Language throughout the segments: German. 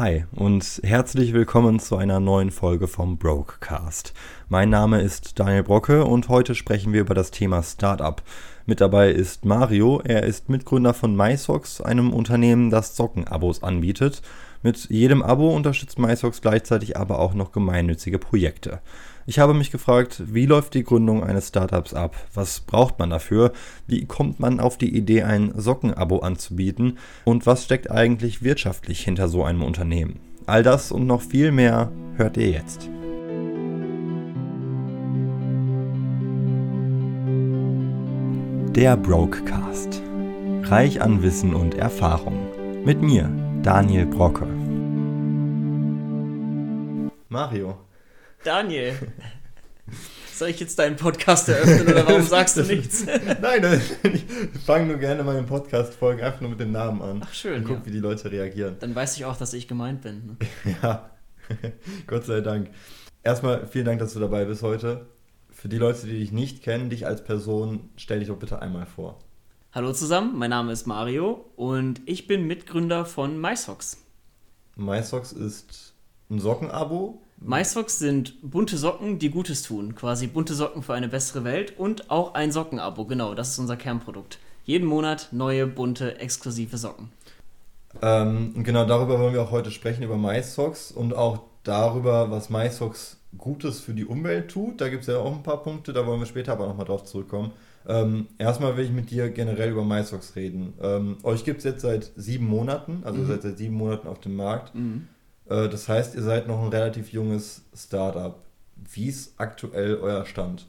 Hi und herzlich willkommen zu einer neuen Folge vom Brokecast. Mein Name ist Daniel Brocke und heute sprechen wir über das Thema Startup. Mit dabei ist Mario, er ist Mitgründer von MySocks, einem Unternehmen, das Sockenabos anbietet. Mit jedem Abo unterstützt MySocks gleichzeitig aber auch noch gemeinnützige Projekte. Ich habe mich gefragt, wie läuft die Gründung eines Startups ab? Was braucht man dafür? Wie kommt man auf die Idee, ein Sockenabo anzubieten? Und was steckt eigentlich wirtschaftlich hinter so einem Unternehmen? All das und noch viel mehr hört ihr jetzt. Der Brokecast. Reich an Wissen und Erfahrung. Mit mir, Daniel Brocke. Mario, Daniel, soll ich jetzt deinen Podcast eröffnen oder warum sagst du nichts? Nein, ich fange nur gerne meine Podcast-Folgen einfach nur mit dem Namen an. Ach schön. Und guck, ja. wie die Leute reagieren. Dann weiß ich auch, dass ich gemeint bin. Ne? Ja, Gott sei Dank. Erstmal vielen Dank, dass du dabei bist heute. Für die Leute, die dich nicht kennen, dich als Person, stell dich doch bitte einmal vor. Hallo zusammen, mein Name ist Mario und ich bin Mitgründer von MySocks. MySocks ist ein Sockenabo. MySocks sind bunte Socken, die Gutes tun. Quasi bunte Socken für eine bessere Welt und auch ein Sockenabo. Genau, das ist unser Kernprodukt. Jeden Monat neue, bunte, exklusive Socken. Ähm, genau darüber wollen wir auch heute sprechen, über MySocks und auch darüber, was MySocks Gutes für die Umwelt tut. Da gibt es ja auch ein paar Punkte, da wollen wir später aber nochmal drauf zurückkommen. Ähm, erstmal will ich mit dir generell über MySocks reden. Ähm, euch gibt es jetzt seit sieben Monaten, also Mhm. seid seit sieben Monaten auf dem Markt. Mhm. Äh, das heißt, ihr seid noch ein relativ junges Startup. Wie ist aktuell euer Stand?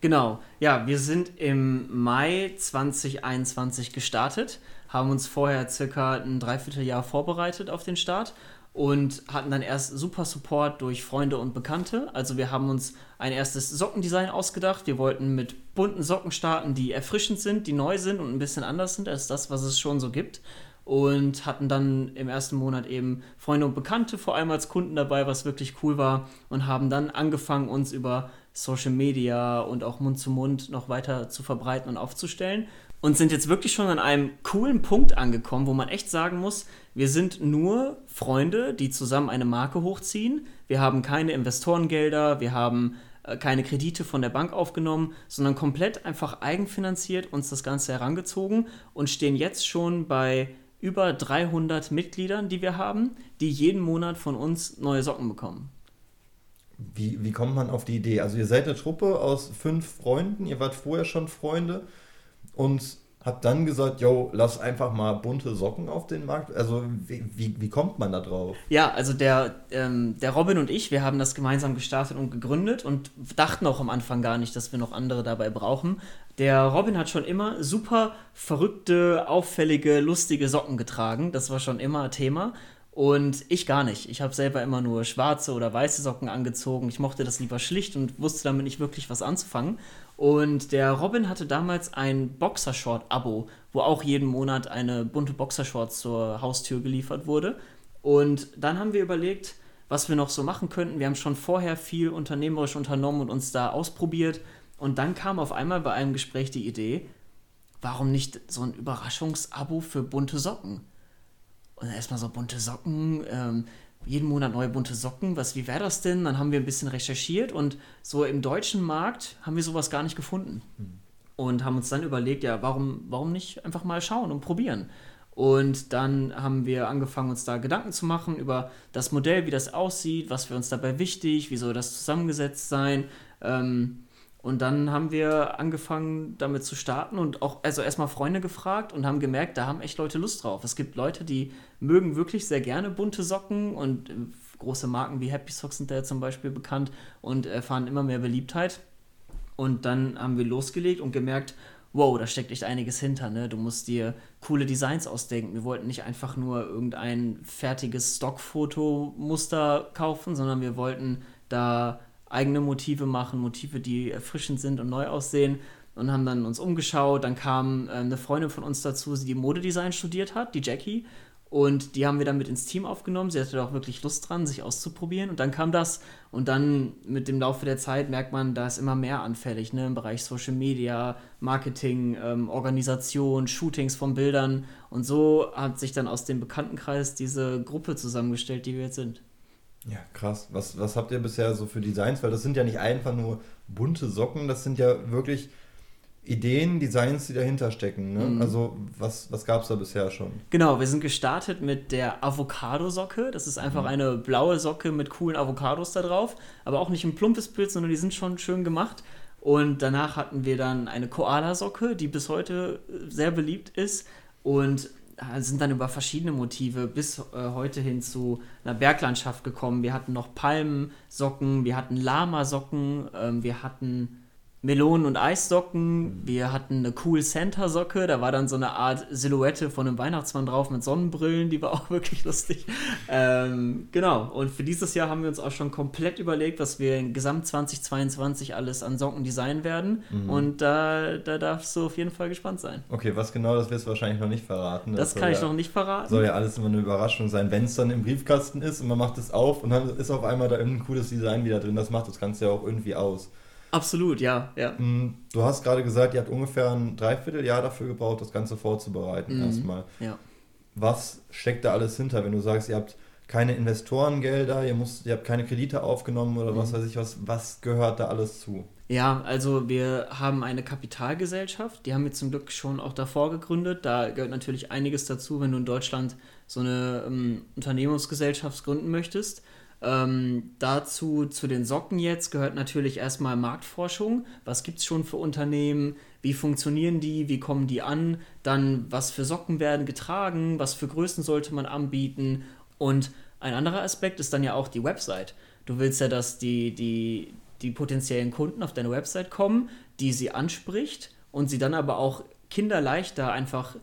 Genau, ja, wir sind im Mai 2021 gestartet, haben uns vorher circa ein Dreivierteljahr vorbereitet auf den Start und hatten dann erst super Support durch Freunde und Bekannte. Also wir haben uns ein erstes Sockendesign ausgedacht. Wir wollten mit bunten Socken starten, die erfrischend sind, die neu sind und ein bisschen anders sind als das, was es schon so gibt. Und hatten dann im ersten Monat eben Freunde und Bekannte vor allem als Kunden dabei, was wirklich cool war. Und haben dann angefangen, uns über Social Media und auch Mund zu Mund noch weiter zu verbreiten und aufzustellen. Und sind jetzt wirklich schon an einem coolen Punkt angekommen, wo man echt sagen muss, wir sind nur Freunde, die zusammen eine Marke hochziehen. Wir haben keine Investorengelder, wir haben äh, keine Kredite von der Bank aufgenommen, sondern komplett einfach eigenfinanziert uns das Ganze herangezogen und stehen jetzt schon bei über 300 Mitgliedern, die wir haben, die jeden Monat von uns neue Socken bekommen. Wie, wie kommt man auf die Idee? Also ihr seid eine Truppe aus fünf Freunden, ihr wart vorher schon Freunde und habt dann gesagt, yo, lass einfach mal bunte Socken auf den Markt. Also wie, wie, wie kommt man da drauf? Ja, also der, ähm, der Robin und ich, wir haben das gemeinsam gestartet und gegründet und dachten auch am Anfang gar nicht, dass wir noch andere dabei brauchen. Der Robin hat schon immer super verrückte, auffällige, lustige Socken getragen. Das war schon immer Thema. Und ich gar nicht. Ich habe selber immer nur schwarze oder weiße Socken angezogen. Ich mochte das lieber schlicht und wusste damit nicht wirklich was anzufangen. Und der Robin hatte damals ein Boxershort-Abo, wo auch jeden Monat eine bunte Boxershort zur Haustür geliefert wurde. Und dann haben wir überlegt, was wir noch so machen könnten. Wir haben schon vorher viel unternehmerisch unternommen und uns da ausprobiert. Und dann kam auf einmal bei einem Gespräch die Idee, warum nicht so ein Überraschungsabo für bunte Socken? Und erstmal so bunte Socken, ähm, jeden Monat neue bunte Socken. Was, wie wäre das denn? Dann haben wir ein bisschen recherchiert und so im deutschen Markt haben wir sowas gar nicht gefunden. Und haben uns dann überlegt, ja, warum, warum nicht einfach mal schauen und probieren? Und dann haben wir angefangen, uns da Gedanken zu machen über das Modell, wie das aussieht, was für uns dabei wichtig, wie soll das zusammengesetzt sein. Ähm, und dann haben wir angefangen, damit zu starten und auch, also erstmal Freunde gefragt und haben gemerkt, da haben echt Leute Lust drauf. Es gibt Leute, die mögen wirklich sehr gerne bunte Socken und äh, große Marken wie Happy Socks sind da zum Beispiel bekannt und erfahren immer mehr Beliebtheit. Und dann haben wir losgelegt und gemerkt, wow, da steckt echt einiges hinter. Ne? Du musst dir coole Designs ausdenken. Wir wollten nicht einfach nur irgendein fertiges Stockfotomuster kaufen, sondern wir wollten da eigene Motive machen, Motive, die erfrischend sind und neu aussehen. Und haben dann uns umgeschaut. Dann kam äh, eine Freundin von uns dazu, die Modedesign studiert hat, die Jackie. Und die haben wir dann mit ins Team aufgenommen. Sie hatte auch wirklich Lust dran, sich auszuprobieren. Und dann kam das. Und dann mit dem Laufe der Zeit merkt man, da ist immer mehr anfällig ne? im Bereich Social Media, Marketing, ähm, Organisation, Shootings von Bildern. Und so hat sich dann aus dem Bekanntenkreis diese Gruppe zusammengestellt, die wir jetzt sind. Ja, krass. Was, was habt ihr bisher so für Designs? Weil das sind ja nicht einfach nur bunte Socken, das sind ja wirklich Ideen, Designs, die dahinter stecken. Ne? Mhm. Also was, was gab es da bisher schon? Genau, wir sind gestartet mit der Avocado-Socke. Das ist einfach mhm. eine blaue Socke mit coolen Avocados da drauf. Aber auch nicht ein plumpes Bild, sondern die sind schon schön gemacht. Und danach hatten wir dann eine Koala-Socke, die bis heute sehr beliebt ist. Und sind dann über verschiedene Motive bis äh, heute hin zu einer Berglandschaft gekommen. Wir hatten noch Palmensocken, wir hatten Lama-Socken, ähm, wir hatten Melonen- und Eissocken. Wir hatten eine Cool Santa-Socke. Da war dann so eine Art Silhouette von einem Weihnachtsmann drauf mit Sonnenbrillen. Die war auch wirklich lustig. Ähm, genau. Und für dieses Jahr haben wir uns auch schon komplett überlegt, was wir in Gesamt 2022 alles an Socken designen werden. Mhm. Und da, da darfst du auf jeden Fall gespannt sein. Okay, was genau, das wirst du wahrscheinlich noch nicht verraten. Das, das kann ich ja, noch nicht verraten. Soll ja alles immer eine Überraschung sein. Wenn es dann im Briefkasten ist und man macht es auf und dann ist auf einmal da irgendein cooles Design wieder drin, das macht das Ganze ja auch irgendwie aus. Absolut, ja, ja. Mm, du hast gerade gesagt, ihr habt ungefähr ein Dreivierteljahr dafür gebraucht, das Ganze vorzubereiten mhm. erstmal. Ja. Was steckt da alles hinter, wenn du sagst, ihr habt keine Investorengelder, ihr, musst, ihr habt keine Kredite aufgenommen oder mhm. was weiß ich was, was gehört da alles zu? Ja, also wir haben eine Kapitalgesellschaft, die haben wir zum Glück schon auch davor gegründet. Da gehört natürlich einiges dazu, wenn du in Deutschland so eine ähm, Unternehmensgesellschaft gründen möchtest. Ähm, dazu, zu den Socken jetzt, gehört natürlich erstmal Marktforschung. Was gibt es schon für Unternehmen? Wie funktionieren die? Wie kommen die an? Dann, was für Socken werden getragen? Was für Größen sollte man anbieten? Und ein anderer Aspekt ist dann ja auch die Website. Du willst ja, dass die, die, die potenziellen Kunden auf deine Website kommen, die sie anspricht und sie dann aber auch kinderleichter einfach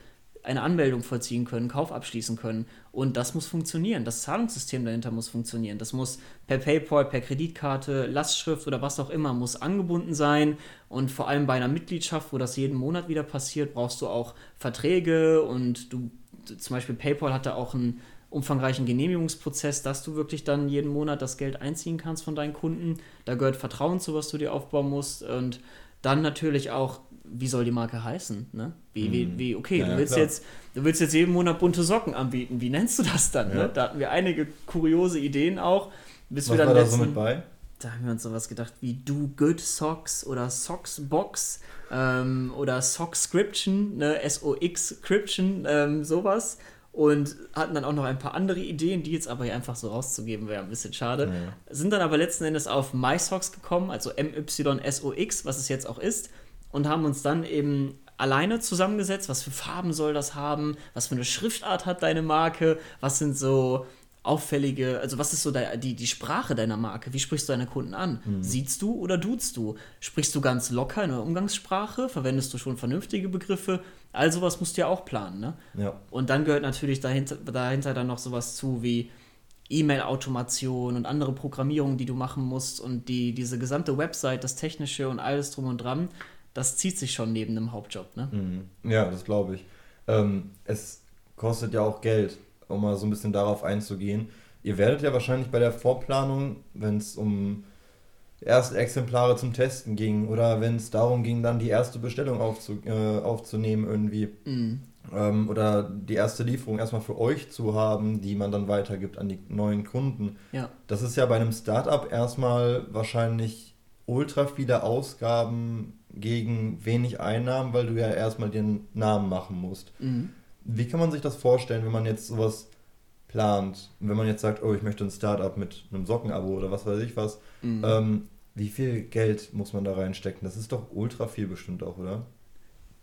eine Anmeldung vollziehen können, Kauf abschließen können. Und das muss funktionieren. Das Zahlungssystem dahinter muss funktionieren. Das muss per PayPal, per Kreditkarte, Lastschrift oder was auch immer muss angebunden sein. Und vor allem bei einer Mitgliedschaft, wo das jeden Monat wieder passiert, brauchst du auch Verträge und du, zum Beispiel PayPal hat da auch einen umfangreichen Genehmigungsprozess, dass du wirklich dann jeden Monat das Geld einziehen kannst von deinen Kunden. Da gehört Vertrauen zu, was du dir aufbauen musst. Und dann natürlich auch wie soll die Marke heißen? Ne? Wie, wie, mhm. wie, okay, ja, du, willst jetzt, du willst jetzt jeden Monat bunte Socken anbieten. Wie nennst du das dann? Ne? Ja. Ne? Da hatten wir einige kuriose Ideen auch. Bis Was wir dann war letzten, da so mit bei? Da haben wir uns sowas gedacht wie Do Good Socks oder Socks Box ähm, oder Sockscription, ne? S-O-X-Scription, ähm, sowas. Und hatten dann auch noch ein paar andere Ideen, die jetzt aber hier einfach so rauszugeben wäre ein bisschen schade. Ja. Sind dann aber letzten Endes auf MySocks gekommen, also M-Y-S-O-X, was es jetzt auch ist und haben uns dann eben alleine zusammengesetzt, was für Farben soll das haben, was für eine Schriftart hat deine Marke, was sind so auffällige, also was ist so die, die Sprache deiner Marke? Wie sprichst du deine Kunden an? Mhm. Siehst du oder duzt du? Sprichst du ganz locker in der Umgangssprache? Verwendest du schon vernünftige Begriffe? All sowas musst du ja auch planen, ne? Ja. Und dann gehört natürlich dahinter, dahinter dann noch sowas zu wie E-Mail-Automation und andere Programmierungen, die du machen musst und die, diese gesamte Website, das Technische und alles drum und dran das zieht sich schon neben dem Hauptjob, ne? Mhm. Ja, das glaube ich. Ähm, es kostet ja auch Geld, um mal so ein bisschen darauf einzugehen. Ihr werdet ja wahrscheinlich bei der Vorplanung, wenn es um erste Exemplare zum Testen ging oder wenn es darum ging, dann die erste Bestellung aufzu, äh, aufzunehmen irgendwie mhm. ähm, oder die erste Lieferung erstmal für euch zu haben, die man dann weitergibt an die neuen Kunden. Ja. Das ist ja bei einem Startup erstmal wahrscheinlich ultra viele Ausgaben gegen wenig Einnahmen, weil du ja erstmal den Namen machen musst. Mhm. Wie kann man sich das vorstellen, wenn man jetzt sowas plant? Wenn man jetzt sagt, oh, ich möchte ein Startup mit einem Sockenabo oder was weiß ich was. Mhm. Ähm, wie viel Geld muss man da reinstecken? Das ist doch ultra viel bestimmt auch, oder?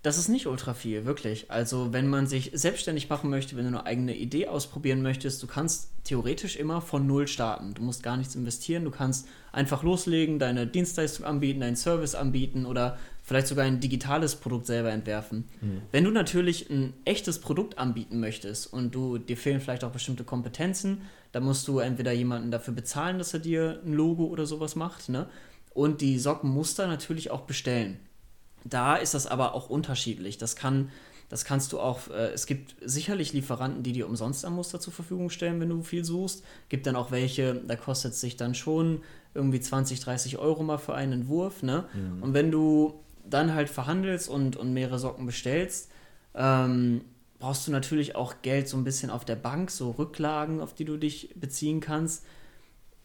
Das ist nicht ultra viel, wirklich. Also, wenn man sich selbstständig machen möchte, wenn du eine eigene Idee ausprobieren möchtest, du kannst theoretisch immer von Null starten. Du musst gar nichts investieren, du kannst einfach loslegen, deine Dienstleistung anbieten, deinen Service anbieten oder vielleicht sogar ein digitales Produkt selber entwerfen. Mhm. Wenn du natürlich ein echtes Produkt anbieten möchtest und du dir fehlen vielleicht auch bestimmte Kompetenzen, dann musst du entweder jemanden dafür bezahlen, dass er dir ein Logo oder sowas macht, ne? Und die Sockenmuster natürlich auch bestellen. Da ist das aber auch unterschiedlich. Das kann Das kannst du auch, äh, es gibt sicherlich Lieferanten, die dir umsonst ein Muster zur Verfügung stellen, wenn du viel suchst. Gibt dann auch welche, da kostet es sich dann schon irgendwie 20, 30 Euro mal für einen Entwurf. Ne? Mhm. Und wenn du dann halt verhandelst und, und mehrere Socken bestellst, ähm, brauchst du natürlich auch Geld so ein bisschen auf der Bank, so Rücklagen, auf die du dich beziehen kannst.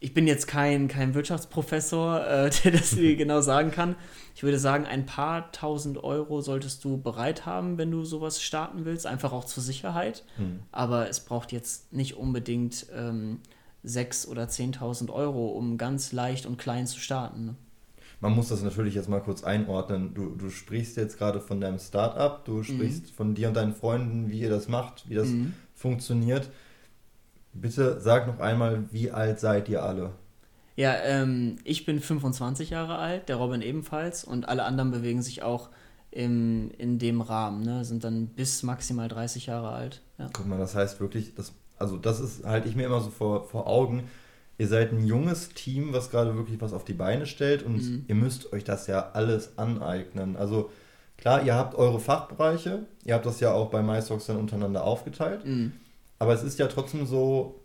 Ich bin jetzt kein, kein Wirtschaftsprofessor, äh, der das dir genau sagen kann. Ich würde sagen, ein paar tausend Euro solltest du bereit haben, wenn du sowas starten willst, einfach auch zur Sicherheit. Hm. Aber es braucht jetzt nicht unbedingt ähm, 6.000 oder 10.000 Euro, um ganz leicht und klein zu starten. Ne? man muss das natürlich jetzt mal kurz einordnen. Du, du sprichst jetzt gerade von deinem Startup, du sprichst mhm. von dir und deinen Freunden, wie ihr das macht, wie das mhm. funktioniert. Bitte sag noch einmal, wie alt seid ihr alle? Ja, ähm, ich bin 25 Jahre alt, der Robin ebenfalls und alle anderen bewegen sich auch im, in dem Rahmen, ne? sind dann bis maximal 30 Jahre alt. Ja. Guck mal, das heißt wirklich, das, also das ist, halte ich mir immer so vor, vor Augen, ihr seid ein junges Team, was gerade wirklich was auf die Beine stellt und mhm. ihr müsst euch das ja alles aneignen. Also klar, ihr habt eure Fachbereiche, ihr habt das ja auch bei MyStocks dann untereinander aufgeteilt, mhm. Aber es ist ja trotzdem so,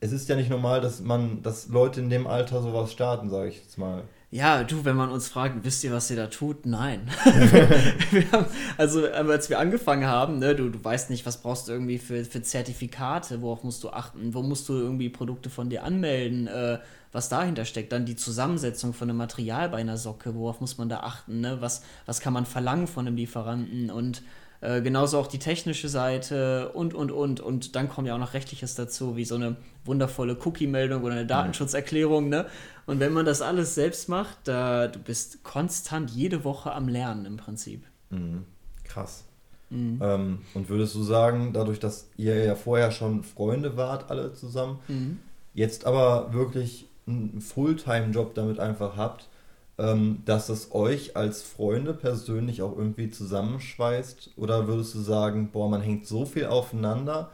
es ist ja nicht normal, dass man, dass Leute in dem Alter sowas starten, sage ich jetzt mal. Ja, du, wenn man uns fragt, wisst ihr, was ihr da tut? Nein. haben, also, als wir angefangen haben, ne, du, du weißt nicht, was brauchst du irgendwie für, für Zertifikate, worauf musst du achten, wo musst du irgendwie Produkte von dir anmelden, äh, was dahinter steckt. Dann die Zusammensetzung von einem Material bei einer Socke, worauf muss man da achten, ne? was, was kann man verlangen von einem Lieferanten und äh, genauso auch die technische Seite und, und, und. Und dann kommt ja auch noch Rechtliches dazu, wie so eine wundervolle Cookie-Meldung oder eine Datenschutzerklärung. Ne? Und wenn man das alles selbst macht, da, du bist konstant jede Woche am Lernen im Prinzip. Mhm. Krass. Mhm. Ähm, und würdest du sagen, dadurch, dass ihr ja vorher schon Freunde wart, alle zusammen, mhm. jetzt aber wirklich einen Fulltime-Job damit einfach habt, ähm, dass es euch als Freunde persönlich auch irgendwie zusammenschweißt? Oder würdest du sagen, boah, man hängt so viel aufeinander,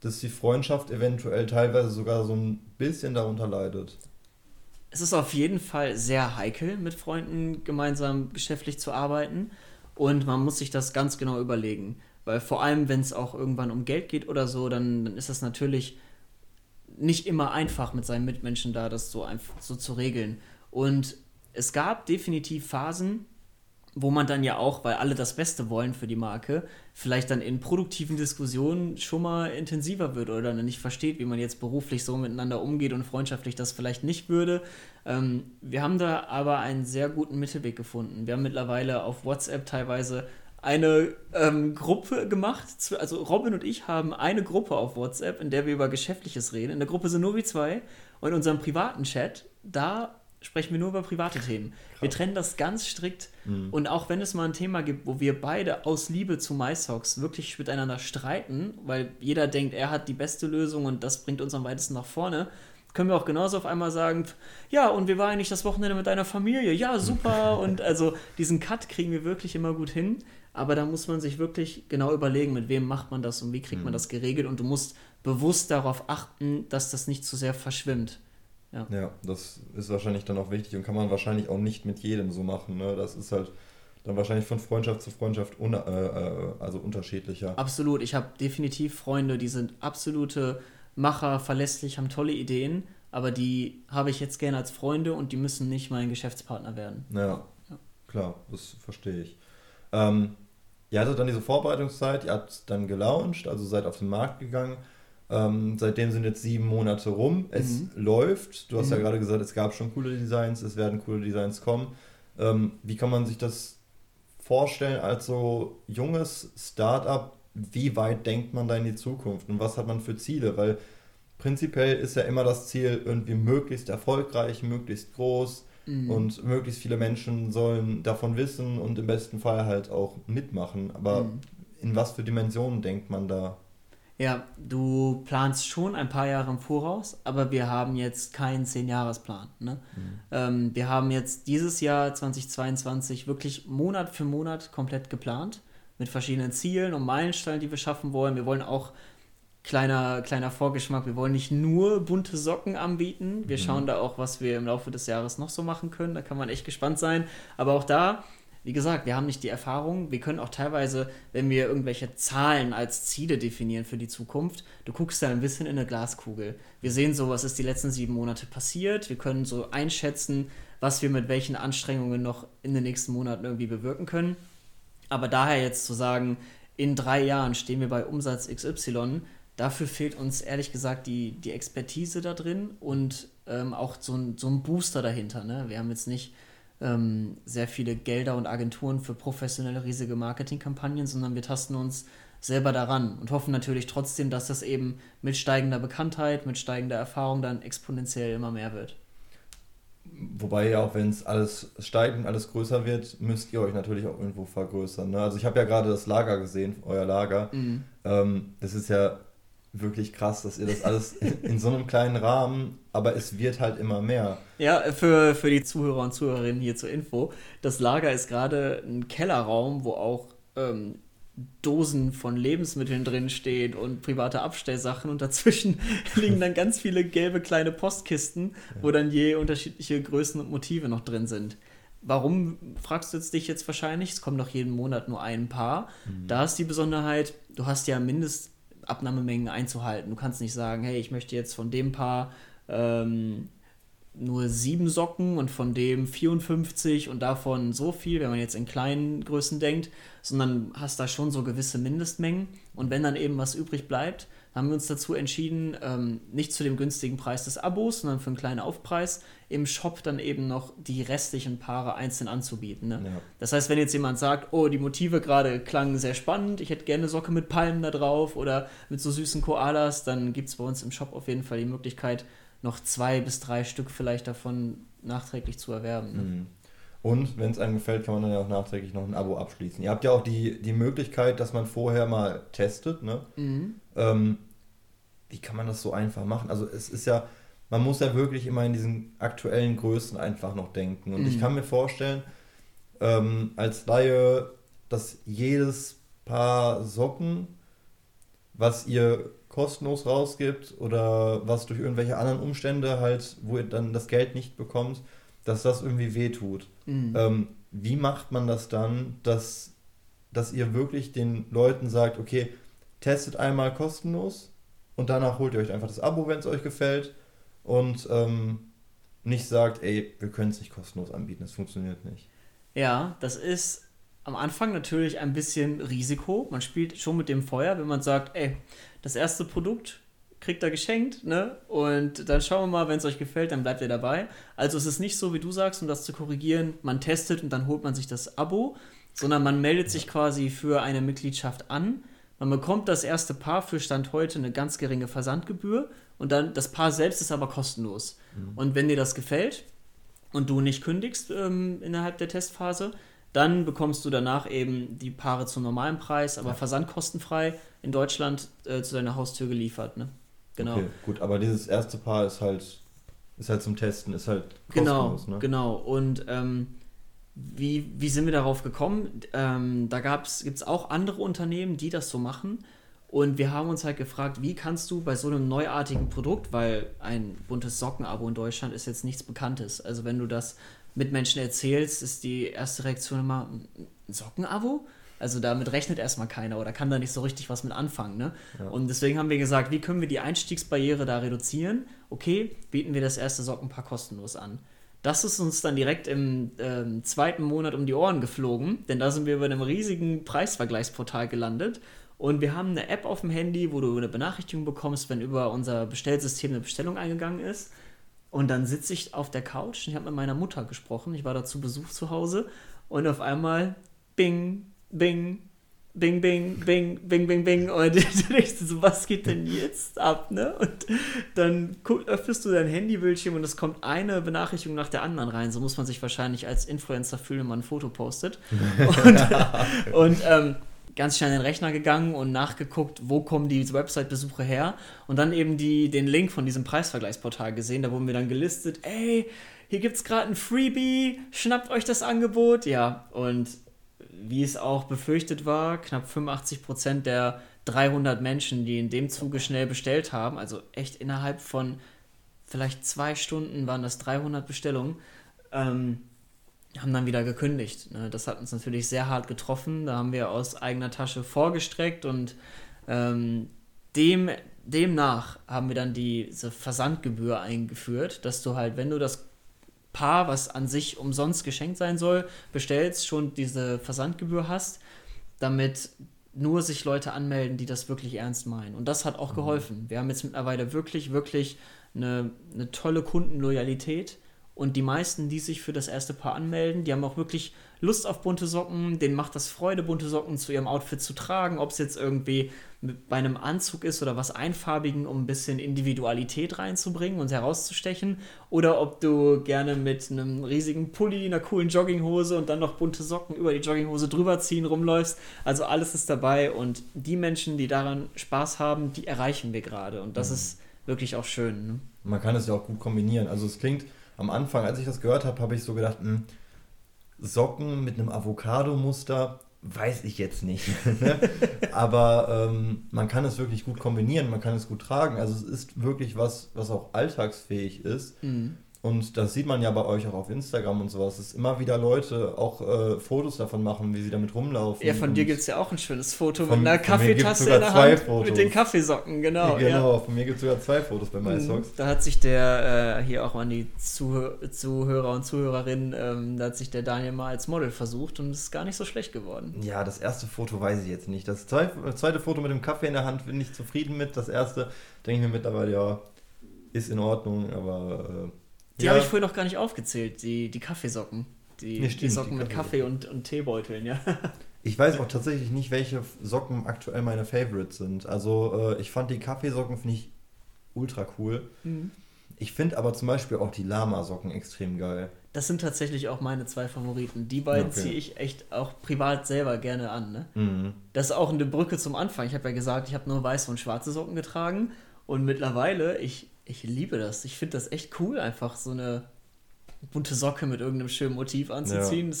dass die Freundschaft eventuell teilweise sogar so ein bisschen darunter leidet? Es ist auf jeden Fall sehr heikel, mit Freunden gemeinsam geschäftlich zu arbeiten. Und man muss sich das ganz genau überlegen. Weil vor allem, wenn es auch irgendwann um Geld geht oder so, dann, dann ist das natürlich nicht immer einfach mit seinen Mitmenschen da, das so einfach so zu regeln. Und es gab definitiv Phasen, wo man dann ja auch, weil alle das Beste wollen für die Marke, vielleicht dann in produktiven Diskussionen schon mal intensiver wird oder dann nicht versteht, wie man jetzt beruflich so miteinander umgeht und freundschaftlich das vielleicht nicht würde. Ähm, wir haben da aber einen sehr guten Mittelweg gefunden. Wir haben mittlerweile auf WhatsApp teilweise eine ähm, Gruppe gemacht. Also Robin und ich haben eine Gruppe auf WhatsApp, in der wir über Geschäftliches reden. In der Gruppe sind nur wir zwei. Und in unserem privaten Chat, da sprechen wir nur über private Themen. Krass. Wir trennen das ganz strikt. Mhm. Und auch wenn es mal ein Thema gibt, wo wir beide aus Liebe zu MySocks wirklich miteinander streiten, weil jeder denkt, er hat die beste Lösung und das bringt uns am weitesten nach vorne, können wir auch genauso auf einmal sagen, ja, und wir waren eigentlich das Wochenende mit deiner Familie, ja, super. und also diesen Cut kriegen wir wirklich immer gut hin. Aber da muss man sich wirklich genau überlegen, mit wem macht man das und wie kriegt mhm. man das geregelt. Und du musst bewusst darauf achten, dass das nicht zu sehr verschwimmt. Ja. ja, das ist wahrscheinlich dann auch wichtig und kann man wahrscheinlich auch nicht mit jedem so machen. Ne? Das ist halt dann wahrscheinlich von Freundschaft zu Freundschaft un, äh, äh, also unterschiedlicher. Absolut. Ich habe definitiv Freunde, die sind absolute Macher, verlässlich, haben tolle Ideen, aber die habe ich jetzt gerne als Freunde und die müssen nicht mein Geschäftspartner werden. Ja, ja. klar, das verstehe ich. Ähm, ihr hattet dann diese Vorbereitungszeit, ihr habt dann gelauncht, also seid auf den Markt gegangen. Ähm, seitdem sind jetzt sieben Monate rum. Es mhm. läuft. Du hast mhm. ja gerade gesagt, es gab schon coole Designs, es werden coole Designs kommen. Ähm, wie kann man sich das vorstellen als so junges Startup? Wie weit denkt man da in die Zukunft und was hat man für Ziele? Weil prinzipiell ist ja immer das Ziel, irgendwie möglichst erfolgreich, möglichst groß mhm. und möglichst viele Menschen sollen davon wissen und im besten Fall halt auch mitmachen. Aber mhm. in was für Dimensionen denkt man da? Ja, du planst schon ein paar Jahre im Voraus, aber wir haben jetzt keinen Zehn-Jahres-Plan. Ne? Mhm. Ähm, wir haben jetzt dieses Jahr 2022 wirklich Monat für Monat komplett geplant mit verschiedenen Zielen und Meilensteinen, die wir schaffen wollen. Wir wollen auch kleiner, kleiner Vorgeschmack, wir wollen nicht nur bunte Socken anbieten. Wir mhm. schauen da auch, was wir im Laufe des Jahres noch so machen können. Da kann man echt gespannt sein. Aber auch da wie gesagt, wir haben nicht die Erfahrung. Wir können auch teilweise, wenn wir irgendwelche Zahlen als Ziele definieren für die Zukunft, du guckst da ein bisschen in eine Glaskugel. Wir sehen so, was ist die letzten sieben Monate passiert. Wir können so einschätzen, was wir mit welchen Anstrengungen noch in den nächsten Monaten irgendwie bewirken können. Aber daher jetzt zu sagen, in drei Jahren stehen wir bei Umsatz XY, dafür fehlt uns ehrlich gesagt die, die Expertise da drin und ähm, auch so ein, so ein Booster dahinter. Ne? Wir haben jetzt nicht ähm, sehr viele Gelder und Agenturen für professionelle, riesige Marketingkampagnen, sondern wir tasten uns selber daran und hoffen natürlich trotzdem, dass das eben mit steigender Bekanntheit, mit steigender Erfahrung dann exponentiell immer mehr wird. Wobei ja auch, wenn es alles steigt und alles größer wird, müsst ihr euch natürlich auch irgendwo vergrößern. Ne? Also ich habe ja gerade das Lager gesehen, euer Lager. Mhm. Ähm, das ist ja wirklich krass, dass ihr das alles in so einem kleinen Rahmen, aber es wird halt immer mehr. Ja, für, für die Zuhörer und Zuhörerinnen hier zur Info, das Lager ist gerade ein Kellerraum, wo auch ähm, Dosen von Lebensmitteln drin stehen und private Abstellsachen und dazwischen liegen dann ganz viele gelbe kleine Postkisten, ja. wo dann je unterschiedliche Größen und Motive noch drin sind. Warum fragst du jetzt dich jetzt wahrscheinlich? Es kommen doch jeden Monat nur ein Paar. Mhm. Da ist die Besonderheit, du hast ja mindestens Abnahmemengen einzuhalten. Du kannst nicht sagen, hey, ich möchte jetzt von dem Paar ähm, nur sieben Socken und von dem 54 und davon so viel, wenn man jetzt in kleinen Größen denkt, sondern hast da schon so gewisse Mindestmengen. Und wenn dann eben was übrig bleibt, haben wir uns dazu entschieden, ähm, nicht zu dem günstigen Preis des Abos, sondern für einen kleinen Aufpreis im Shop dann eben noch die restlichen Paare einzeln anzubieten. Ne? Ja. Das heißt, wenn jetzt jemand sagt, oh, die Motive gerade klangen sehr spannend, ich hätte gerne eine Socke mit Palmen da drauf oder mit so süßen Koalas, dann gibt es bei uns im Shop auf jeden Fall die Möglichkeit, noch zwei bis drei Stück vielleicht davon nachträglich zu erwerben. Ne? Mhm. Und wenn es einem gefällt, kann man dann ja auch nachträglich noch ein Abo abschließen. Ihr habt ja auch die, die Möglichkeit, dass man vorher mal testet. Ne? Mhm. Ähm, wie kann man das so einfach machen? Also es ist ja, man muss ja wirklich immer in diesen aktuellen Größen einfach noch denken. Und mhm. ich kann mir vorstellen, ähm, als Laie, dass jedes Paar Socken, was ihr kostenlos rausgibt oder was durch irgendwelche anderen Umstände halt, wo ihr dann das Geld nicht bekommt, dass das irgendwie wehtut. Mhm. Ähm, wie macht man das dann, dass, dass ihr wirklich den Leuten sagt, okay, testet einmal kostenlos und danach holt ihr euch einfach das Abo, wenn es euch gefällt und ähm, nicht sagt, ey, wir können es nicht kostenlos anbieten, das funktioniert nicht. Ja, das ist am Anfang natürlich ein bisschen Risiko. Man spielt schon mit dem Feuer, wenn man sagt, ey, das erste Produkt kriegt er geschenkt, ne? Und dann schauen wir mal, wenn es euch gefällt, dann bleibt ihr dabei. Also es ist nicht so, wie du sagst, um das zu korrigieren, man testet und dann holt man sich das Abo, sondern man meldet sich quasi für eine Mitgliedschaft an. Man bekommt das erste Paar für Stand heute eine ganz geringe Versandgebühr und dann das Paar selbst ist aber kostenlos. Mhm. Und wenn dir das gefällt und du nicht kündigst ähm, innerhalb der Testphase, dann bekommst du danach eben die Paare zum normalen Preis, aber ja. versandkostenfrei in Deutschland äh, zu deiner Haustür geliefert. Ne? Genau. Okay, gut, aber dieses erste Paar ist halt, ist halt zum Testen, ist halt genau, kostenlos. Genau, ne? genau. Und ähm, wie, wie sind wir darauf gekommen? Ähm, da gibt es auch andere Unternehmen, die das so machen. Und wir haben uns halt gefragt, wie kannst du bei so einem neuartigen Produkt, weil ein buntes Sockenabo in Deutschland ist jetzt nichts Bekanntes. Also wenn du das mit Menschen erzählst, ist die erste Reaktion immer, ein Sockenabo? Also damit rechnet erstmal keiner oder kann da nicht so richtig was mit anfangen. Ne? Ja. Und deswegen haben wir gesagt, wie können wir die Einstiegsbarriere da reduzieren? Okay, bieten wir das erste Sockenpaar kostenlos an. Das ist uns dann direkt im ähm, zweiten Monat um die Ohren geflogen, denn da sind wir über einem riesigen Preisvergleichsportal gelandet. Und wir haben eine App auf dem Handy, wo du eine Benachrichtigung bekommst, wenn über unser Bestellsystem eine Bestellung eingegangen ist. Und dann sitze ich auf der Couch und ich habe mit meiner Mutter gesprochen. Ich war da zu Besuch zu Hause und auf einmal bing, bing, bing, bing, bing, bing, bing, bing. Und du denkst so, was geht denn jetzt ab, ne? Und dann öffnest du dein Handybildschirm und es kommt eine Benachrichtigung nach der anderen rein. So muss man sich wahrscheinlich als Influencer fühlen, wenn man ein Foto postet. Und, und ähm, ganz schnell in den Rechner gegangen und nachgeguckt, wo kommen die Website-Besuche her und dann eben die, den Link von diesem Preisvergleichsportal gesehen. Da wurden wir dann gelistet, ey, hier gibt es gerade ein Freebie, schnappt euch das Angebot. Ja, und wie es auch befürchtet war, knapp 85% der 300 Menschen, die in dem Zuge schnell bestellt haben, also echt innerhalb von vielleicht zwei Stunden waren das 300 Bestellungen, ähm, haben dann wieder gekündigt. Ne? Das hat uns natürlich sehr hart getroffen. Da haben wir aus eigener Tasche vorgestreckt und ähm, dem, demnach haben wir dann diese Versandgebühr eingeführt, dass du halt, wenn du das Paar, was an sich umsonst geschenkt sein soll, bestellst, schon diese Versandgebühr hast, damit nur sich Leute anmelden, die das wirklich ernst meinen. Und das hat auch mhm. geholfen. Wir haben jetzt mittlerweile wirklich, wirklich eine, eine tolle Kundenloyalität und die meisten, die sich für das erste Paar anmelden, die haben auch wirklich Lust auf bunte Socken. Denen macht das Freude, bunte Socken zu ihrem Outfit zu tragen. Ob es jetzt irgendwie bei einem Anzug ist oder was Einfarbigen, um ein bisschen Individualität reinzubringen und herauszustechen. Oder ob du gerne mit einem riesigen Pulli, einer coolen Jogginghose und dann noch bunte Socken über die Jogginghose drüber ziehen rumläufst. Also alles ist dabei und die Menschen, die daran Spaß haben, die erreichen wir gerade. Und das mhm. ist wirklich auch schön. Ne? Man kann es ja auch gut kombinieren. Also es klingt am Anfang, als ich das gehört habe, habe ich so gedacht, mh, hm, Socken mit einem Avocado-Muster, weiß ich jetzt nicht. Ne? Aber ähm, man kann es wirklich gut kombinieren, man kann es gut tragen. Also es ist wirklich was, was auch alltagsfähig ist. Mhm. Und das sieht man ja bei euch auch auf Instagram und sowas, dass immer wieder Leute auch äh, Fotos davon machen, wie sie damit rumlaufen. Ja, von dir gibt es ja auch ein schönes Foto von, mit einer Kaffeetasse in der Hand Fotos. mit den Kaffeesocken, genau. Genau, ja. von mir gibt es sogar zwei Fotos bei MySocks. Da hat sich der, äh, hier auch an die Zuh Zuhörer und Zuhörerinnen, ähm, da hat sich der Daniel mal als Model versucht und ist gar nicht so schlecht geworden. Ja, das erste Foto weiß ich jetzt nicht. Das zweite Foto mit dem Kaffee in der Hand bin ich zufrieden mit. Das erste denke ich mir mittlerweile, ja, ist in Ordnung, aber... Äh, die ja. habe ich vorhin noch gar nicht aufgezählt, die, die Kaffeesocken. Die, ja, stimmt, die Socken die mit Kaffee und, und Teebeuteln, ja. Ich weiß auch tatsächlich nicht, welche Socken aktuell meine Favorites sind. Also äh, ich fand die Kaffeesocken, finde ich ultra cool. Mhm. Ich finde aber zum Beispiel auch die Lama-Socken extrem geil. Das sind tatsächlich auch meine zwei Favoriten. Die beiden okay. ziehe ich echt auch privat selber gerne an. Ne? Mhm. Das ist auch eine Brücke zum Anfang. Ich habe ja gesagt, ich habe nur weiße und schwarze Socken getragen. Und mittlerweile, ich ich liebe das. Ich finde das echt cool, einfach so eine bunte Socke mit irgendeinem schönen Motiv anzuziehen. Ja.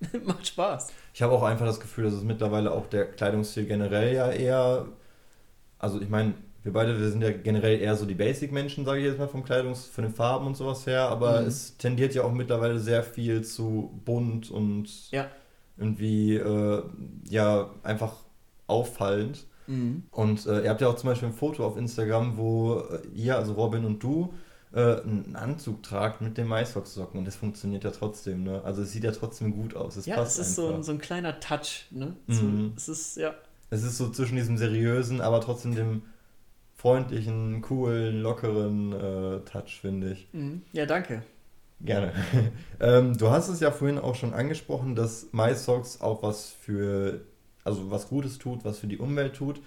Das macht Spaß. Ich habe auch einfach das Gefühl, dass es mittlerweile auch der Kleidungsstil generell ja eher, also ich meine, wir beide, wir sind ja generell eher so die Basic-Menschen, sage ich jetzt mal, vom Kleidungs-, von den Farben und sowas her, aber mhm. es tendiert ja auch mittlerweile sehr viel zu bunt und ja. irgendwie, äh, ja, einfach auffallend. Mhm. Und äh, ihr habt ja auch zum Beispiel ein Foto auf Instagram, wo äh, ihr, also Robin und du, äh, einen Anzug tragt mit den Maisfox-Socken und das funktioniert ja trotzdem, ne? Also es sieht ja trotzdem gut aus. Es ja, passt es ist so ein, so ein kleiner Touch, ne? So, mhm. Es ist, ja. Es ist so zwischen diesem seriösen, aber trotzdem dem freundlichen, coolen, lockeren äh, Touch, finde ich. Mhm. Ja, danke. Gerne. ähm, du hast es ja vorhin auch schon angesprochen, dass MySocks auch was für also was Gutes tut, was für die Umwelt tut.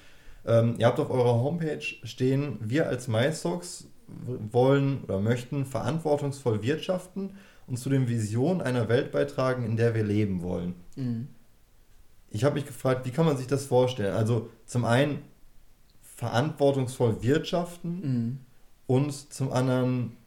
Ähm, ihr habt auf eurer Homepage stehen, wir als MySocks wollen oder möchten verantwortungsvoll wirtschaften und zu den Visionen einer Welt beitragen, in der wir leben wollen. Mhm. Ich habe mich gefragt, wie kann man sich das vorstellen? Also zum einen verantwortungsvoll wirtschaften mhm. und zum anderen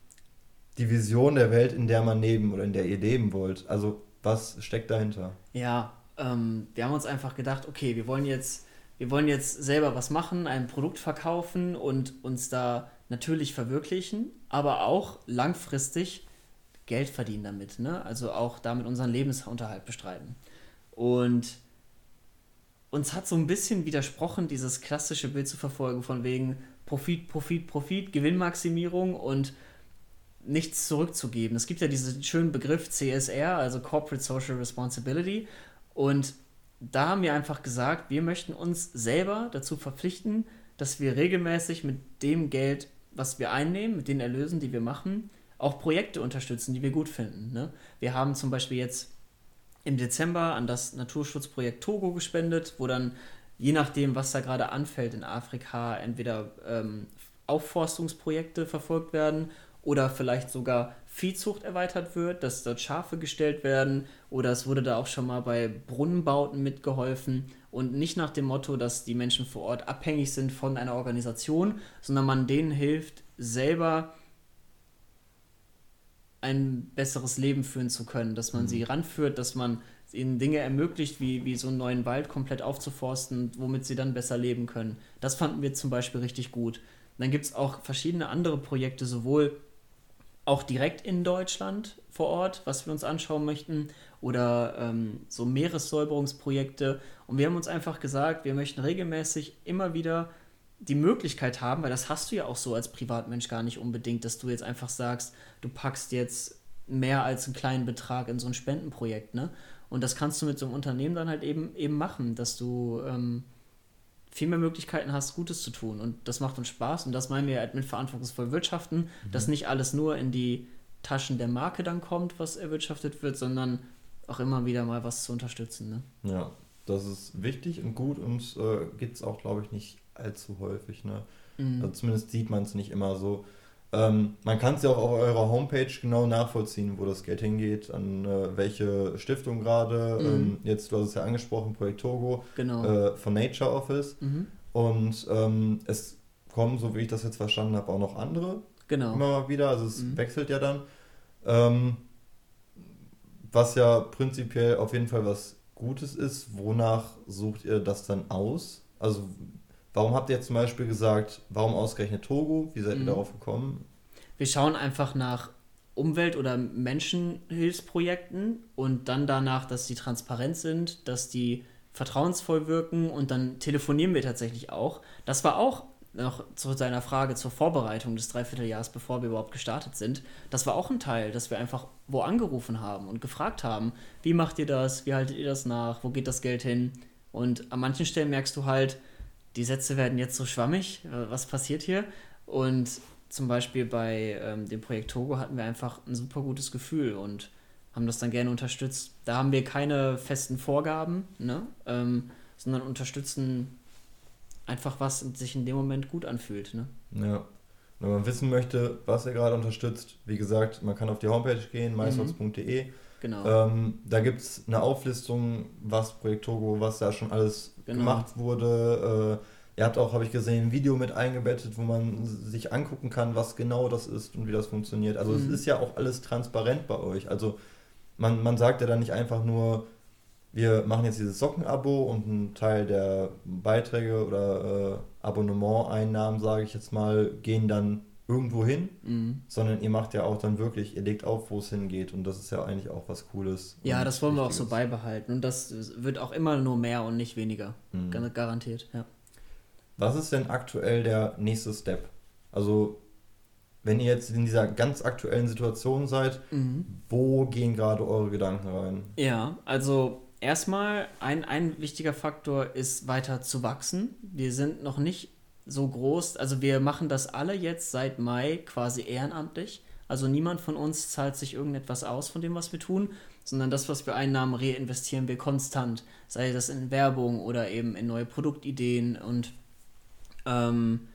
die Vision der Welt, in der man leben oder in der ihr leben wollt. Also was steckt dahinter? Ja, ähm, wir haben uns einfach gedacht, okay, wir wollen jetzt, wir wollen jetzt selber was machen, ein Produkt verkaufen und uns da natürlich verwirklichen, aber auch langfristig Geld verdienen damit, ne? Also auch damit unseren Lebensunterhalt bestreiten. Und uns hat so ein bisschen widersprochen, dieses klassische Bild zu verfolgen, von wegen Profit, Profit, Profit, Gewinnmaximierung und nichts zurückzugeben. Es gibt ja diesen schönen Begriff CSR, also Corporate Social Responsibility, und da haben wir einfach gesagt, wir möchten uns selber dazu verpflichten, dass wir regelmäßig mit dem Geld, was wir einnehmen, mit den Erlösen, die wir machen, auch Projekte unterstützen, die wir gut finden. Ne? Wir haben zum Beispiel jetzt im Dezember an das Naturschutzprojekt Togo gespendet, wo dann je nachdem, was da gerade anfällt in Afrika, entweder ähm, Aufforstungsprojekte verfolgt werden oder vielleicht sogar Viehzucht erweitert wird, dass dort Schafe gestellt werden oder es wurde da auch schon mal bei Brunnenbauten mitgeholfen und nicht nach dem Motto, dass die Menschen vor Ort abhängig sind von einer Organisation, sondern man denen hilft, selber ein besseres Leben führen zu können, dass man mhm. sie ranführt, dass man ihnen Dinge ermöglicht, wie, wie so einen neuen Wald komplett aufzuforsten, womit sie dann besser leben können. Das fanden wir zum Beispiel richtig gut. Dann gibt es auch verschiedene andere Projekte, sowohl auch direkt in Deutschland vor Ort, was wir uns anschauen möchten, oder ähm, so Meeressäuberungsprojekte. Und wir haben uns einfach gesagt, wir möchten regelmäßig immer wieder die Möglichkeit haben, weil das hast du ja auch so als Privatmensch gar nicht unbedingt, dass du jetzt einfach sagst, du packst jetzt mehr als einen kleinen Betrag in so ein Spendenprojekt, ne? Und das kannst du mit so einem Unternehmen dann halt eben eben machen, dass du ähm, viel mehr Möglichkeiten hast, Gutes zu tun. Und das macht uns Spaß und das meinen wir halt mit verantwortungsvoll wirtschaften, mhm. dass nicht alles nur in die Taschen der Marke dann kommt, was erwirtschaftet wird, sondern auch immer wieder mal was zu unterstützen. Ne? Ja, das ist wichtig und gut und äh, gibt es auch, glaube ich, nicht allzu häufig. Ne? Mhm. Also zumindest sieht man es nicht immer so. Ähm, man kann es ja auch auf eurer Homepage genau nachvollziehen, wo das Geld hingeht, an äh, welche Stiftung gerade. Mhm. Ähm, jetzt, du hast es ja angesprochen, Projekt Togo genau. äh, von Nature Office. Mhm. Und ähm, es kommen, so wie ich das jetzt verstanden habe, auch noch andere. Genau. Immer mal wieder. Also es mhm. wechselt ja dann. Ähm, was ja prinzipiell auf jeden Fall was Gutes ist. Wonach sucht ihr das dann aus? Also Warum habt ihr zum Beispiel gesagt, warum ausgerechnet Togo? Wie seid ihr mhm. darauf gekommen? Wir schauen einfach nach Umwelt- oder Menschenhilfsprojekten und dann danach, dass die transparent sind, dass die vertrauensvoll wirken und dann telefonieren wir tatsächlich auch. Das war auch noch zu seiner Frage zur Vorbereitung des Dreivierteljahres, bevor wir überhaupt gestartet sind. Das war auch ein Teil, dass wir einfach wo angerufen haben und gefragt haben, wie macht ihr das, wie haltet ihr das nach, wo geht das Geld hin? Und an manchen Stellen merkst du halt, die Sätze werden jetzt so schwammig, äh, was passiert hier? Und zum Beispiel bei ähm, dem Projekt Togo hatten wir einfach ein super gutes Gefühl und haben das dann gerne unterstützt. Da haben wir keine festen Vorgaben, ne? Ähm, sondern unterstützen einfach, was sich in dem Moment gut anfühlt. Ne? Ja. Wenn man wissen möchte, was ihr gerade unterstützt, wie gesagt, man kann auf die Homepage gehen, mysox.de. Mhm. Genau. Ähm, da gibt es eine Auflistung, was Projekt Togo, was da schon alles genau. gemacht wurde. Äh, ihr habt auch, habe ich gesehen, ein Video mit eingebettet, wo man sich angucken kann, was genau das ist und wie das funktioniert. Also mhm. es ist ja auch alles transparent bei euch. Also man, man sagt ja dann nicht einfach nur, wir machen jetzt dieses Sockenabo und ein Teil der Beiträge oder äh, Abonnementeinnahmen, sage ich jetzt mal, gehen dann irgendwo hin, mhm. sondern ihr macht ja auch dann wirklich, ihr legt auf, wo es hingeht und das ist ja eigentlich auch was Cooles. Ja, das wollen wir auch so beibehalten und das wird auch immer nur mehr und nicht weniger, mhm. garantiert, ja. Was ist denn aktuell der nächste Step? Also, wenn ihr jetzt in dieser ganz aktuellen Situation seid, mhm. wo gehen gerade eure Gedanken rein? Ja, also erstmal ein, ein wichtiger Faktor ist weiter zu wachsen. Wir sind noch nicht so groß. Also wir machen das alle jetzt seit Mai quasi ehrenamtlich. Also niemand von uns zahlt sich irgendetwas aus von dem, was wir tun, sondern das, was wir einnahmen, reinvestieren wir konstant. Sei das in Werbung oder eben in neue Produktideen. Und ähm,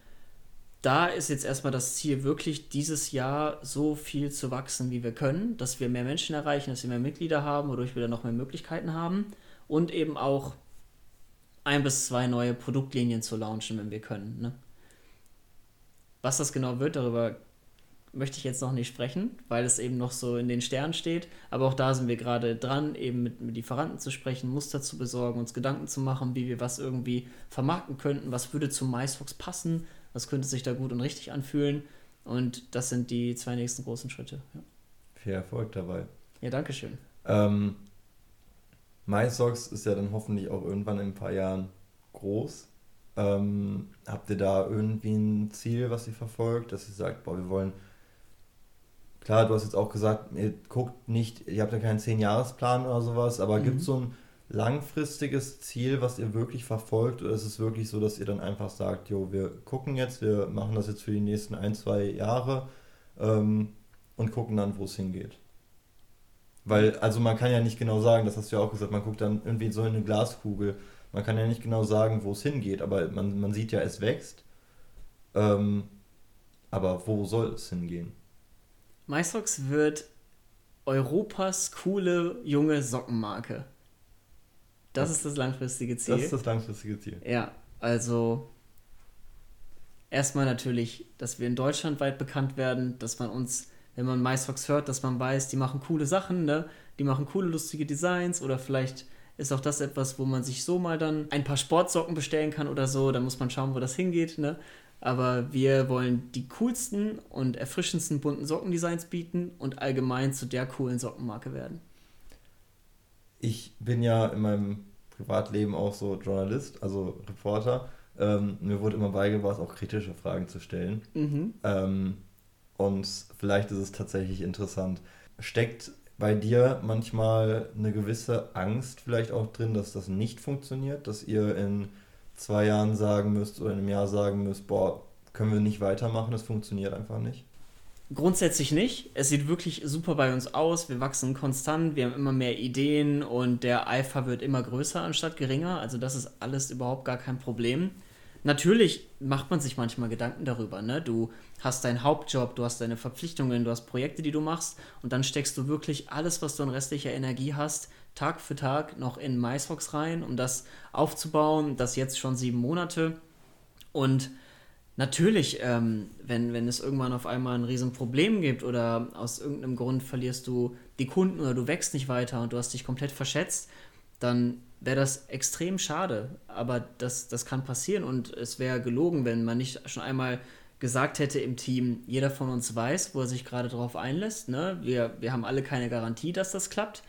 da ist jetzt erstmal das Ziel, wirklich dieses Jahr so viel zu wachsen, wie wir können, dass wir mehr Menschen erreichen, dass wir mehr Mitglieder haben, wodurch wir dann noch mehr Möglichkeiten haben und eben auch ein bis zwei neue Produktlinien zu launchen, wenn wir können. Ne? Was das genau wird, darüber möchte ich jetzt noch nicht sprechen, weil es eben noch so in den Sternen steht. Aber auch da sind wir gerade dran, eben mit, mit Lieferanten zu sprechen, Muster zu besorgen, uns Gedanken zu machen, wie wir was irgendwie vermarkten könnten, was würde zum MySox passen, was könnte sich da gut und richtig anfühlen. Und das sind die zwei nächsten großen Schritte. Ja. Viel Erfolg dabei. Ja, danke schön. Ähm, MySox ist ja dann hoffentlich auch irgendwann in ein paar Jahren groß. Ähm, habt ihr da irgendwie ein Ziel, was ihr verfolgt, dass ihr sagt, boah, wir wollen. Klar, du hast jetzt auch gesagt, ihr guckt nicht, ihr habt ja keinen 10-Jahres-Plan oder sowas, aber mhm. gibt es so ein langfristiges Ziel, was ihr wirklich verfolgt? Oder ist es wirklich so, dass ihr dann einfach sagt, jo, wir gucken jetzt, wir machen das jetzt für die nächsten ein, zwei Jahre ähm, und gucken dann, wo es hingeht? Weil, also man kann ja nicht genau sagen, das hast du ja auch gesagt, man guckt dann irgendwie so in eine Glaskugel. Man kann ja nicht genau sagen, wo es hingeht, aber man, man sieht ja, es wächst. Ähm, aber wo soll es hingehen? MySocks wird Europas coole junge Sockenmarke. Das, ist das langfristige Ziel. Das ist das langfristige Ziel. Ja, also erstmal natürlich, dass wir in Deutschland weit bekannt werden, dass man uns wenn man MySox hört, dass man weiß, die machen coole Sachen, ne? Die machen coole, lustige Designs oder vielleicht ist auch das etwas, wo man sich so mal dann ein paar Sportsocken bestellen kann oder so. Da muss man schauen, wo das hingeht, ne? aber wir wollen die coolsten und erfrischendsten bunten Sockendesigns bieten und allgemein zu der coolen Sockenmarke werden. Ich bin ja in meinem Privatleben auch so Journalist, also Reporter. Ähm, mir wurde immer beigebracht, auch kritische Fragen zu stellen. Mhm. Ähm, und vielleicht ist es tatsächlich interessant. Steckt bei dir manchmal eine gewisse Angst vielleicht auch drin, dass das nicht funktioniert, dass ihr in zwei Jahren sagen müsst oder in einem Jahr sagen müsst, boah, können wir nicht weitermachen, es funktioniert einfach nicht? Grundsätzlich nicht. Es sieht wirklich super bei uns aus. Wir wachsen konstant, wir haben immer mehr Ideen und der Eifer wird immer größer anstatt geringer. Also das ist alles überhaupt gar kein Problem. Natürlich macht man sich manchmal Gedanken darüber. Ne? Du hast deinen Hauptjob, du hast deine Verpflichtungen, du hast Projekte, die du machst und dann steckst du wirklich alles, was du an restlicher Energie hast, Tag für Tag noch in MySox rein, um das aufzubauen. Das jetzt schon sieben Monate. Und natürlich, ähm, wenn, wenn es irgendwann auf einmal ein Riesenproblem gibt oder aus irgendeinem Grund verlierst du die Kunden oder du wächst nicht weiter und du hast dich komplett verschätzt, dann wäre das extrem schade. Aber das, das kann passieren und es wäre gelogen, wenn man nicht schon einmal gesagt hätte im Team, jeder von uns weiß, wo er sich gerade drauf einlässt. Ne? Wir, wir haben alle keine Garantie, dass das klappt.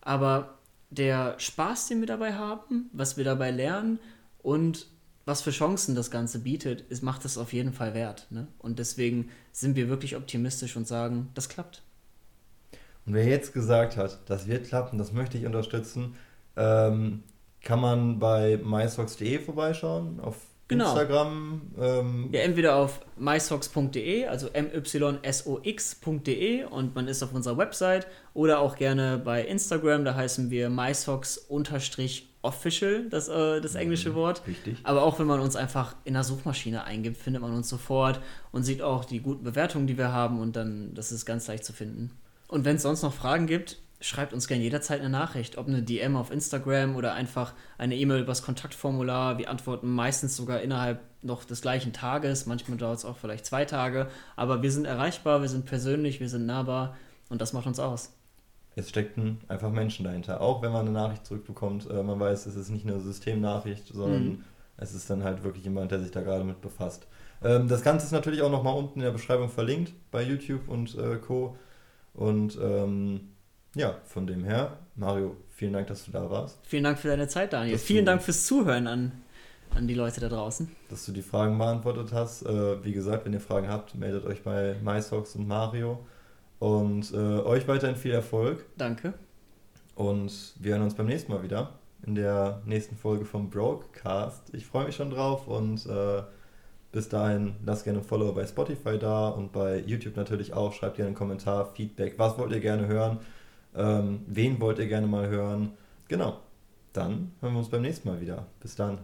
Aber der Spaß, den wir dabei haben, was wir dabei lernen und was für Chancen das Ganze bietet, ist, macht es auf jeden Fall wert. Ne? Und deswegen sind wir wirklich optimistisch und sagen, das klappt. Und wer jetzt gesagt hat, das wird klappen, das möchte ich unterstützen, ähm, kann man bei mysocks.de vorbeischauen, auf Genau. Instagram. Ähm, Ja, entweder auf mysocks.de, also mysox.de und man ist auf unserer Website oder auch gerne bei Instagram, da heißen wir mysocks-official, das, äh, das englische Wort. Richtig. Aber auch wenn man uns einfach in der Suchmaschine eingibt, findet man uns sofort und sieht auch die guten Bewertungen, die wir haben und dann, das ist ganz leicht zu finden. Und wenn es sonst noch Fragen gibt, schreibt uns gerne jederzeit eine Nachricht, ob eine DM auf Instagram oder einfach eine E-Mail übers Kontaktformular. Wir antworten meistens sogar innerhalb noch des gleichen Tages, manchmal dauert es auch vielleicht zwei Tage, aber wir sind erreichbar, wir sind persönlich, wir sind nahbar und das macht uns aus. Es steckten einfach Menschen dahinter. Auch wenn man eine Nachricht zurückbekommt, äh, man weiß, es ist nicht eine Systemnachricht, sondern Mhm. es ist dann halt wirklich jemand, der sich da gerade mit befasst. Ähm, das Ganze ist natürlich auch nochmal unten in der Beschreibung verlinkt bei YouTube und äh, Co. Und ähm, ja, von dem her, Mario, vielen Dank, dass du da warst, Vielen Dank für deine Zeit, Daniel. Dass Vielen Dank fürs Zuhören an, an die Leute da draußen. dass du die Fragen beantwortet hast. Äh, wie gesagt, wenn ihr Fragen habt, meldet euch bei MySox und Mario. Und äh, euch weiterhin viel Erfolg. Danke. Und wir hören uns beim nächsten Mal wieder in der nächsten Folge vom Brokecast. Ich freue mich schon drauf und äh, bis dahin lasst gerne ein Follow bei Spotify da und bei YouTube natürlich auch. Schreibt gerne einen Kommentar, Feedback. Was wollt ihr gerne hören? Ähm, wen wollt ihr gerne mal hören? Genau. Dann hören wir uns beim nächsten Mal wieder. Bis dann.